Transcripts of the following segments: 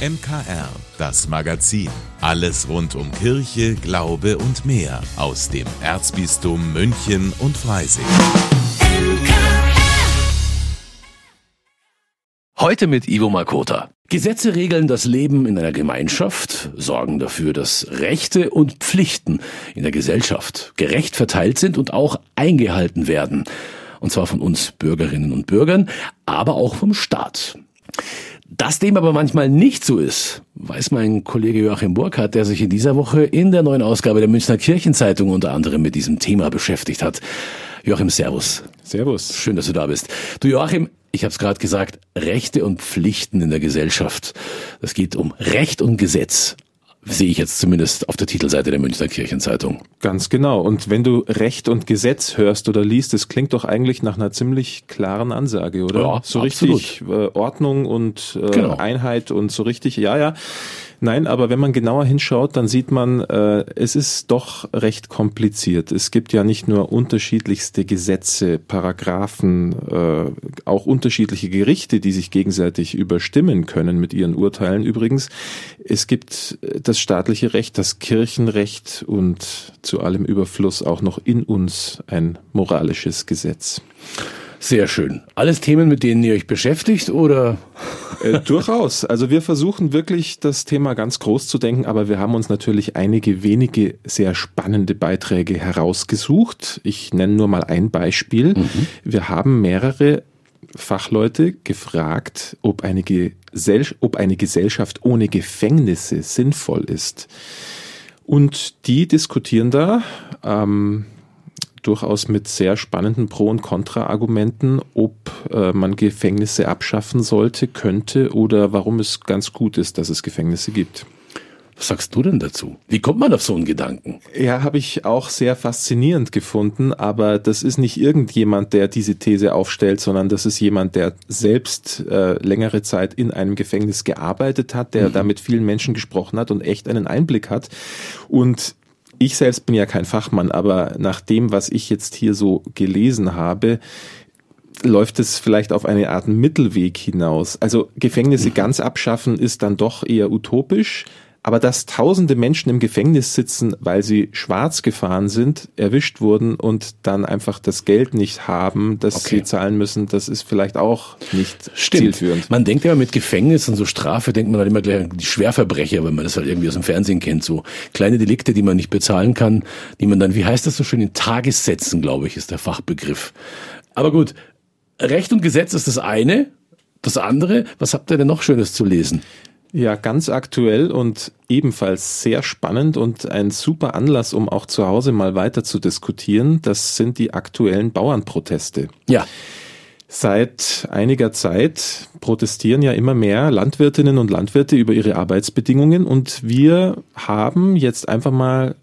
MKR, das Magazin. Alles rund um Kirche, Glaube und mehr aus dem Erzbistum München und Freising. Heute mit Ivo Makota. Gesetze regeln das Leben in einer Gemeinschaft, sorgen dafür, dass Rechte und Pflichten in der Gesellschaft gerecht verteilt sind und auch eingehalten werden. Und zwar von uns Bürgerinnen und Bürgern, aber auch vom Staat. Dass dem aber manchmal nicht so ist, weiß mein Kollege Joachim Burkhardt, der sich in dieser Woche in der neuen Ausgabe der Münchner Kirchenzeitung unter anderem mit diesem Thema beschäftigt hat. Joachim, Servus. Servus. Schön, dass du da bist. Du Joachim, ich habe es gerade gesagt, Rechte und Pflichten in der Gesellschaft. Das geht um Recht und Gesetz sehe ich jetzt zumindest auf der Titelseite der Münchner Kirchenzeitung. Ganz genau. Und wenn du Recht und Gesetz hörst oder liest, das klingt doch eigentlich nach einer ziemlich klaren Ansage, oder? Ja, so absolut. richtig äh, Ordnung und äh, Genau. Einheit und so richtig, ja, ja. Nein, aber wenn man genauer hinschaut, dann sieht man, äh, es ist doch recht kompliziert. Es gibt ja nicht nur unterschiedlichste Gesetze, Paragraphen, äh, auch unterschiedliche Gerichte, die sich gegenseitig überstimmen können mit ihren Urteilen übrigens. Es gibt äh, das staatliche Recht, das Kirchenrecht und zu allem Überfluss auch noch in uns ein moralisches Gesetz. Sehr schön. Alles Themen, mit denen ihr euch beschäftigt oder? Äh, durchaus. Also wir versuchen wirklich das Thema ganz groß zu denken, aber wir haben uns natürlich einige wenige sehr spannende Beiträge herausgesucht. Ich nenne nur mal ein Beispiel. Wir haben mehrere Fachleute gefragt, ob eine, Gesell ob eine Gesellschaft ohne Gefängnisse sinnvoll ist. Und die diskutieren da ähm, durchaus mit sehr spannenden Pro- und Kontra-Argumenten, ob äh, man Gefängnisse abschaffen sollte, könnte oder warum es ganz gut ist, dass es Gefängnisse gibt. Was sagst du denn dazu? Wie kommt man auf so einen Gedanken? Ja, habe ich auch sehr faszinierend gefunden, aber das ist nicht irgendjemand, der diese These aufstellt, sondern das ist jemand, der selbst äh, längere Zeit in einem Gefängnis gearbeitet hat, der da mit vielen Menschen gesprochen hat und echt einen Einblick hat. Und ich selbst bin ja kein Fachmann, aber nach dem, was ich jetzt hier so gelesen habe, läuft es vielleicht auf eine Art Mittelweg hinaus. Also Gefängnisse ganz abschaffen ist dann doch eher utopisch. Aber dass tausende Menschen im Gefängnis sitzen, weil sie schwarz gefahren sind, erwischt wurden und dann einfach das Geld nicht haben, das Okay. sie zahlen müssen, das ist vielleicht auch nicht Stimmt. zielführend. Man denkt ja mit Gefängnis und so Strafe denkt man halt immer gleich an die Schwerverbrecher, wenn man das halt irgendwie aus dem Fernsehen kennt, so kleine Delikte, die man nicht bezahlen kann, die man dann, wie heißt das so schön, in Tagessätzen, glaube ich, ist der Fachbegriff. Aber gut, Recht und Gesetz ist das eine. Das andere, was habt ihr denn noch Schönes zu lesen? Ja, ganz aktuell und ebenfalls sehr spannend und ein super Anlass, um auch zu Hause mal weiter zu diskutieren. Das sind die aktuellen Bauernproteste. Ja, Seit einiger Zeit protestieren ja immer mehr Landwirtinnen und Landwirte über ihre Arbeitsbedingungen und wir haben jetzt einfach mal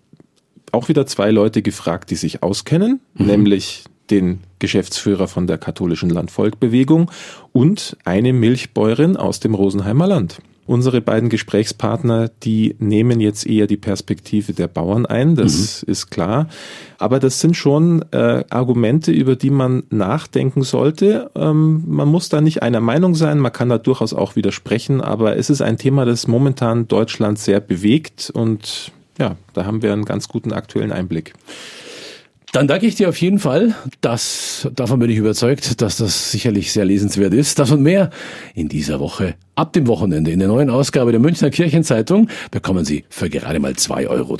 auch wieder zwei Leute gefragt, die sich auskennen, nämlich den Geschäftsführer von der katholischen Landvolkbewegung und eine Milchbäuerin aus dem Rosenheimer Land. Unsere beiden Gesprächspartner, die nehmen jetzt eher die Perspektive der Bauern ein, das ist klar. Aber das sind schon äh, Argumente, über die man nachdenken sollte. Ähm, man muss da nicht einer Meinung sein, man kann da durchaus auch widersprechen, aber es ist ein Thema, das momentan Deutschland sehr bewegt und ja, da haben wir einen ganz guten aktuellen Einblick. Dann danke ich dir auf jeden Fall. Das, davon bin ich überzeugt, dass das sicherlich sehr lesenswert ist. Das und mehr in dieser Woche. Ab dem Wochenende in der neuen Ausgabe der Münchner Kirchenzeitung bekommen Sie für gerade mal 2,30 Euro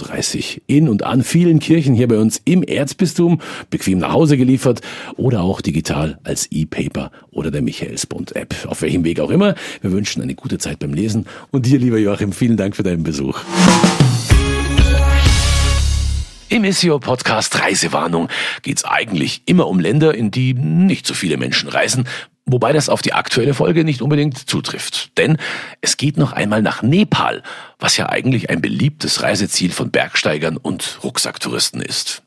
in und an vielen Kirchen hier bei uns im Erzbistum bequem nach Hause geliefert oder auch digital als E-Paper oder der Michaelsbund-App. Auf welchem Weg auch immer. Wir wünschen eine gute Zeit beim Lesen. Und dir, lieber Joachim, vielen Dank für deinen Besuch. Im SEO-Podcast Reisewarnung geht's eigentlich immer um Länder, in die nicht so viele Menschen reisen, wobei das auf die aktuelle Folge nicht unbedingt zutrifft. Denn es geht noch einmal nach Nepal, was ja eigentlich ein beliebtes Reiseziel von Bergsteigern und Rucksacktouristen ist.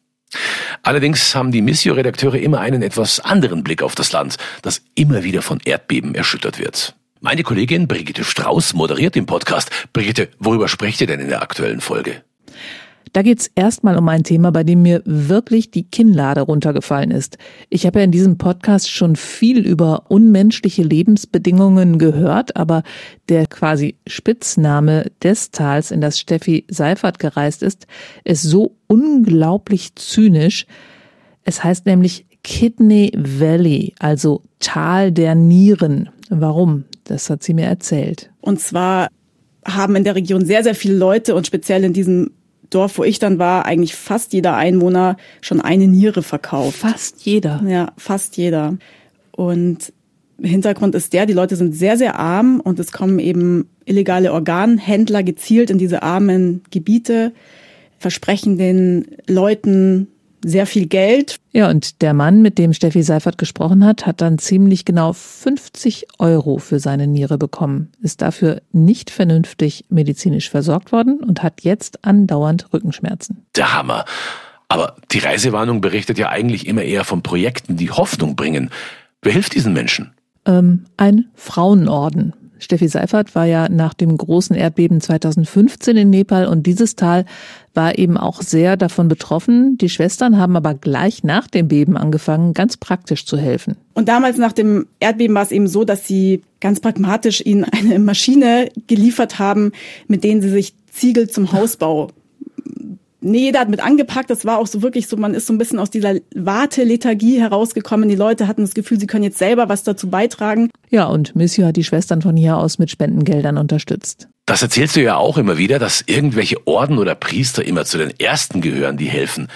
Allerdings haben die Missio-Redakteure immer einen etwas anderen Blick auf das Land, das immer wieder von Erdbeben erschüttert wird. Meine Kollegin Brigitte Strauß moderiert den Podcast. Brigitte, worüber sprecht ihr denn in der aktuellen Folge? Da geht's erstmal um ein Thema, bei dem mir wirklich die Kinnlade runtergefallen ist. Ich habe ja in diesem Podcast schon viel über unmenschliche Lebensbedingungen gehört, aber der quasi Spitzname des Tals, in das Steffi Seifert gereist ist, ist so unglaublich zynisch. Es heißt nämlich Kidney Valley, also Tal der Nieren. Warum? Das hat sie mir erzählt. Und zwar haben in der Region sehr, sehr viele Leute und speziell in diesem Dorf, wo ich dann war, eigentlich fast jeder Einwohner schon eine Niere verkauft. Fast jeder. Ja, fast jeder. Und Hintergrund ist der, die Leute sind sehr, sehr arm und es kommen eben illegale Organhändler gezielt in diese armen Gebiete, versprechen den Leuten sehr viel Geld. Ja, und der Mann, mit dem Steffi Seifert gesprochen hat, hat dann ziemlich genau 50 Euro für seine Niere bekommen, ist dafür nicht vernünftig medizinisch versorgt worden und hat jetzt andauernd Rückenschmerzen. Der Hammer. Aber die Reisewarnung berichtet ja eigentlich immer eher von Projekten, die Hoffnung bringen. Wer hilft diesen Menschen? Ähm, ein Frauenorden. Steffi Seifert war ja nach dem großen Erdbeben 2015 in Nepal und dieses Tal war eben auch sehr davon betroffen. Die Schwestern haben aber gleich nach dem Beben angefangen, ganz praktisch zu helfen. Und damals nach dem Erdbeben war es eben so, dass sie ganz pragmatisch ihnen eine Maschine geliefert haben, mit denen sie sich Ziegel zum Hausbau nee, jeder hat mit angepackt. Das war auch so wirklich so, man ist so ein bisschen aus dieser Wartelethargie herausgekommen. Die Leute hatten das Gefühl, sie können jetzt selber was dazu beitragen. Ja, und Monsieur hat die Schwestern von hier aus mit Spendengeldern unterstützt. Das erzählst du ja auch immer wieder, dass irgendwelche Orden oder Priester immer zu den Ersten gehören, die helfen.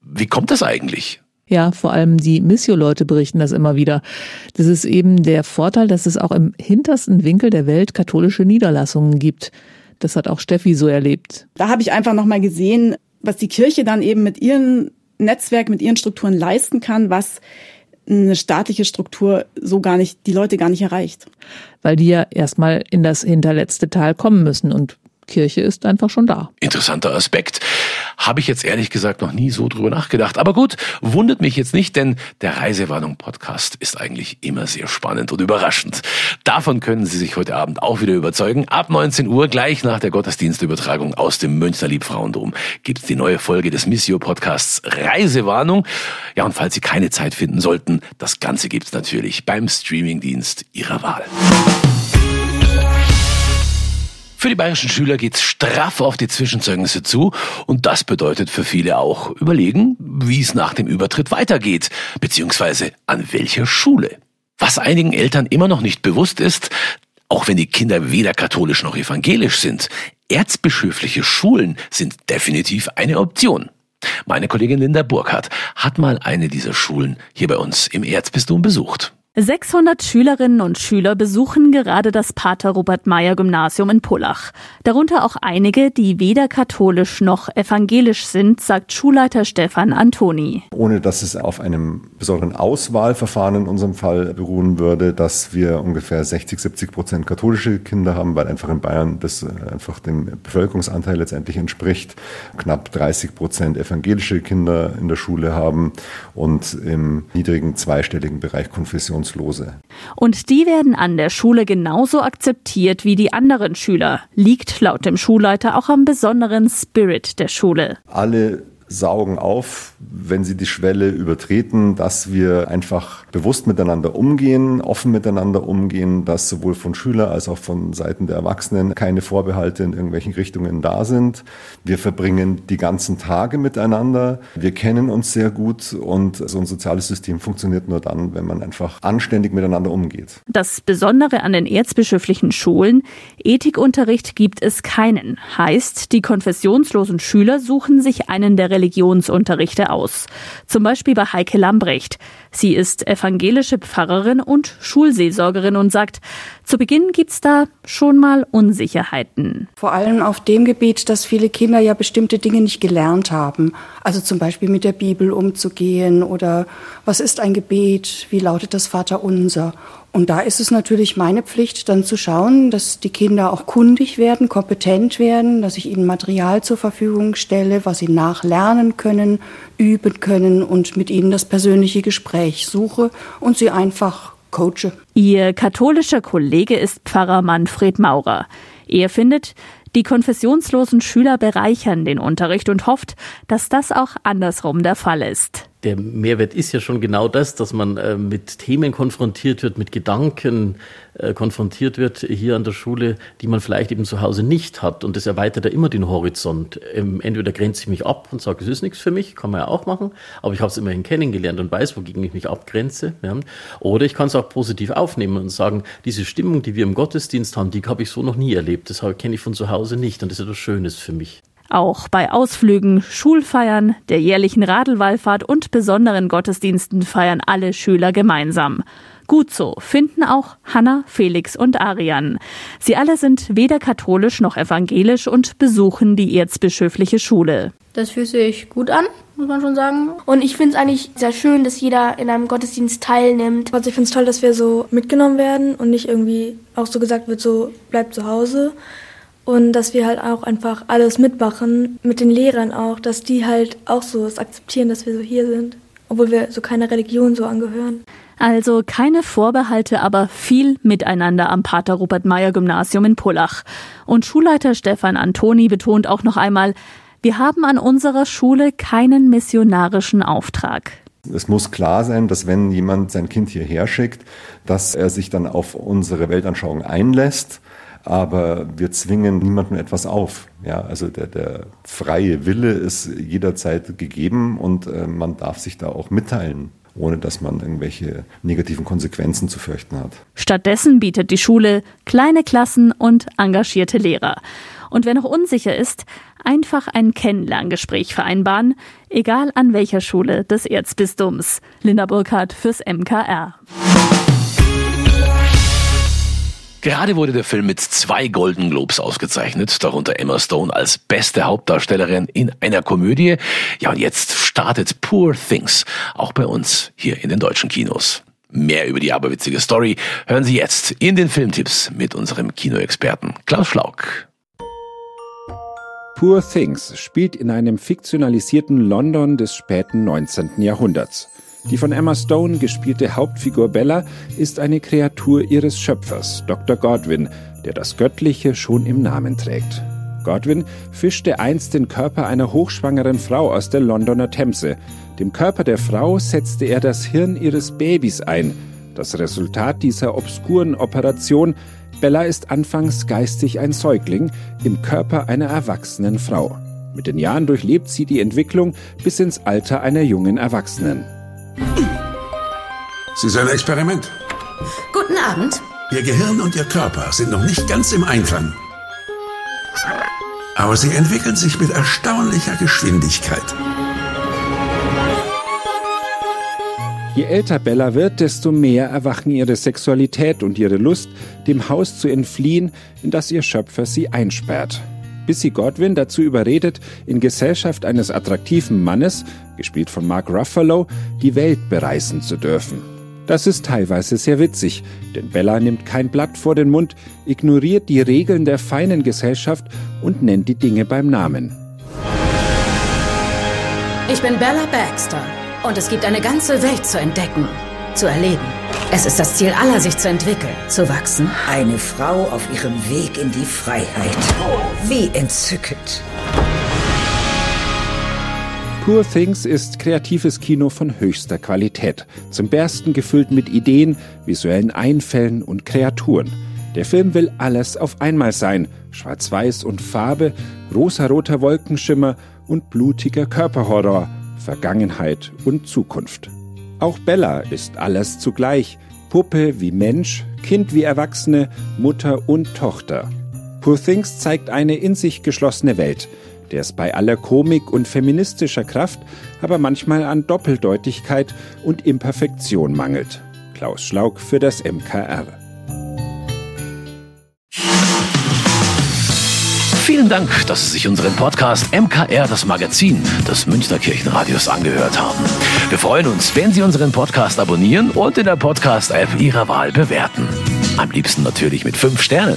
Wie kommt das eigentlich? Ja, vor allem die Missio-Leute berichten das immer wieder. Das ist eben der Vorteil, dass es auch im hintersten Winkel der Welt katholische Niederlassungen gibt. Das hat auch Steffi so erlebt. Da habe ich einfach nochmal gesehen, was die Kirche dann eben mit ihren Netzwerk, mit ihren Strukturen leisten kann, was eine staatliche Struktur so gar nicht, die Leute gar nicht erreicht. Weil die ja erstmal in das hinterletzte Tal kommen müssen und Kirche ist einfach schon da. Interessanter Aspekt. Habe ich jetzt ehrlich gesagt noch nie so drüber nachgedacht. Aber gut, wundert mich jetzt nicht, denn der Reisewarnung Podcast ist eigentlich immer sehr spannend und überraschend. Davon können Sie sich heute Abend auch wieder überzeugen. Ab 19 Uhr, gleich nach der Gottesdienstübertragung aus dem Münchner Liebfrauendom, gibt es die neue Folge des Missio Podcasts Reisewarnung. Ja, und falls Sie keine Zeit finden sollten, das Ganze gibt's natürlich beim Streamingdienst Ihrer Wahl. Für die bayerischen Schüler geht's straff auf die Zwischenzeugnisse zu und das bedeutet für viele auch überlegen, wie es nach dem Übertritt weitergeht, beziehungsweise an welcher Schule. Was einigen Eltern immer noch nicht bewusst ist, auch wenn die Kinder weder katholisch noch evangelisch sind, erzbischöfliche Schulen sind definitiv eine Option. Meine Kollegin Linda Burkhardt hat mal eine dieser Schulen hier bei uns im Erzbistum besucht. 600 Schülerinnen und Schüler besuchen gerade das Pater Robert Meyer Gymnasium in Pullach. Darunter auch einige, die weder katholisch noch evangelisch sind, sagt Schulleiter Stefan Antoni. Ohne dass es auf einem besonderen Auswahlverfahren in unserem Fall beruhen würde, dass wir ungefähr 60, 70 Prozent katholische Kinder haben, weil einfach in Bayern das einfach dem Bevölkerungsanteil letztendlich entspricht. Knapp 30 Prozent evangelische Kinder in der Schule haben und im niedrigen zweistelligen Bereich Konfessions Arbeitslose. Und die werden an der Schule genauso akzeptiert wie die anderen Schüler. Liegt laut dem Schulleiter auch am besonderen Spirit der Schule. Alle saugen auf, wenn sie die Schwelle übertreten, dass wir einfach bewusst miteinander umgehen, offen miteinander umgehen, dass sowohl von Schüler als auch von Seiten der Erwachsenen keine Vorbehalte in irgendwelchen Richtungen da sind. Wir verbringen die ganzen Tage miteinander. Wir kennen uns sehr gut und so ein soziales System funktioniert nur dann, wenn man einfach anständig miteinander umgeht. Das Besondere an den erzbischöflichen Schulen, Ethikunterricht gibt es keinen. Heißt, die konfessionslosen Schüler suchen sich einen der Religionsunterrichte aus. Zum Beispiel bei Heike Lambrecht. Sie ist evangelische Pfarrerin und Schulseelsorgerin und sagt, zu Beginn gibt's da schon mal Unsicherheiten. Vor allem auf dem Gebiet, dass viele Kinder ja bestimmte Dinge nicht gelernt haben. Also zum Beispiel mit der Bibel umzugehen oder was ist ein Gebet, wie lautet das Vaterunser. Und da ist es natürlich meine Pflicht, dann zu schauen, dass die Kinder auch kundig werden, kompetent werden, dass ich ihnen Material zur Verfügung stelle, was sie nachlernen können, üben können und mit ihnen das persönliche Gespräch suche und sie einfach coache. Ihr katholischer Kollege ist Pfarrer Manfred Maurer. Er findet, Die konfessionslosen Schüler bereichern den Unterricht und hofft, dass das auch andersrum der Fall ist der Mehrwert ist ja schon genau das, dass man äh, mit Themen konfrontiert wird, mit Gedanken äh, konfrontiert wird hier an der Schule, die man vielleicht eben zu Hause nicht hat. Und das erweitert ja immer den Horizont. Ähm, entweder grenze ich mich ab und sage, es ist nichts für mich, kann man ja auch machen, aber ich habe es immerhin kennengelernt und weiß, wogegen ich mich abgrenze. Ja. Oder ich kann es auch positiv aufnehmen und sagen, diese Stimmung, die wir im Gottesdienst haben, die habe ich so noch nie erlebt. Das kenne ich von zu Hause nicht und das ist etwas Schönes für mich. Auch bei Ausflügen, Schulfeiern, der jährlichen Radelwallfahrt und besonderen Gottesdiensten feiern alle Schüler gemeinsam. Gut so, finden auch Hanna, Felix und Arian. Sie alle sind weder katholisch noch evangelisch und besuchen die erzbischöfliche Schule. Das fühlt sich gut an, muss man schon sagen. Und ich finde es eigentlich sehr schön, dass jeder in einem Gottesdienst teilnimmt. Also ich finde es toll, dass wir so mitgenommen werden und nicht irgendwie auch so gesagt wird, so bleibt zu Hause und dass wir halt auch einfach alles mitmachen, mit den Lehrern auch, dass die halt auch so es akzeptieren, dass wir so hier sind, obwohl wir so keiner Religion so angehören. Also keine Vorbehalte, aber viel Miteinander am Pater Rupert Meyer Gymnasium in Pullach. Und Schulleiter Stefan Antoni betont auch noch einmal, wir haben an unserer Schule keinen missionarischen Auftrag. Es muss klar sein, dass wenn jemand sein Kind hierher schickt, dass er sich dann auf unsere Weltanschauung einlässt aber wir zwingen niemandem etwas auf. Ja, also der, der freie Wille ist jederzeit gegeben und äh, man darf sich da auch mitteilen ohne dass man irgendwelche negativen Konsequenzen zu fürchten hat. Stattdessen bietet die Schule kleine Klassen und engagierte Lehrer. Und wer noch unsicher ist, einfach ein Kennenlerngespräch vereinbaren, egal an welcher Schule des Erzbistums. Linda Burkhardt fürs MKR. Gerade wurde der Film mit zwei Golden Globes ausgezeichnet, darunter Emma Stone als beste Hauptdarstellerin in einer Komödie. Ja, und jetzt startet Poor Things, auch bei uns hier in den deutschen Kinos. Mehr über die aberwitzige Story hören Sie jetzt in den Filmtipps mit unserem Kinoexperten Klaus Schlauk. Poor Things spielt in einem fiktionalisierten London des späten 19. Jahrhunderts. Die von Emma Stone gespielte Hauptfigur Bella ist eine Kreatur ihres Schöpfers, Dr. Godwin, der das Göttliche schon im Namen trägt. Godwin fischte einst den Körper einer hochschwangeren Frau aus der Londoner Themse. Dem Körper der Frau setzte er das Hirn ihres Babys ein. Das Resultat dieser obskuren Operation Bella ist anfangs geistig ein Säugling im Körper einer erwachsenen Frau. Mit den Jahren durchlebt sie die Entwicklung bis ins Alter einer jungen Erwachsenen. Sie ist ein Experiment. Guten Abend. Ihr Gehirn und Ihr Körper sind noch nicht ganz im Einklang. Aber sie entwickeln sich mit erstaunlicher Geschwindigkeit. Je älter Bella wird, desto mehr erwachen ihre Sexualität und ihre Lust, dem Haus zu entfliehen, in das ihr Schöpfer sie einsperrt bis sie Godwin dazu überredet, in Gesellschaft eines attraktiven Mannes, gespielt von Mark Ruffalo, die Welt bereisen zu dürfen. Das ist teilweise sehr witzig, denn Bella nimmt kein Blatt vor den Mund, ignoriert die Regeln der feinen Gesellschaft und nennt die Dinge beim Namen. Ich bin Bella Baxter und es gibt eine ganze Welt zu entdecken zu erleben. Es ist das Ziel aller, sich zu entwickeln, zu wachsen. Eine Frau auf ihrem Weg in die Freiheit. Wie entzückend. Poor Things ist kreatives Kino von höchster Qualität, zum Bersten gefüllt mit Ideen, visuellen Einfällen und Kreaturen. Der Film will alles auf einmal sein: Schwarz-Weiß und Farbe, rosaroter Wolkenschimmer und blutiger Körperhorror, Vergangenheit und Zukunft. Auch Bella ist alles zugleich. Puppe wie Mensch, Kind wie Erwachsene, Mutter und Tochter. Poor Things zeigt eine in sich geschlossene Welt, der es bei aller Komik und feministischer Kraft aber manchmal an Doppeldeutigkeit und Imperfektion mangelt. Klaus Schlauk für das MKR. Vielen Dank, dass Sie sich unseren Podcast MKR, das Magazin des Münchner Kirchenradios, angehört haben. Wir freuen uns, wenn Sie unseren Podcast abonnieren und in der Podcast-App Ihrer Wahl bewerten. Am liebsten natürlich mit fünf Sternen.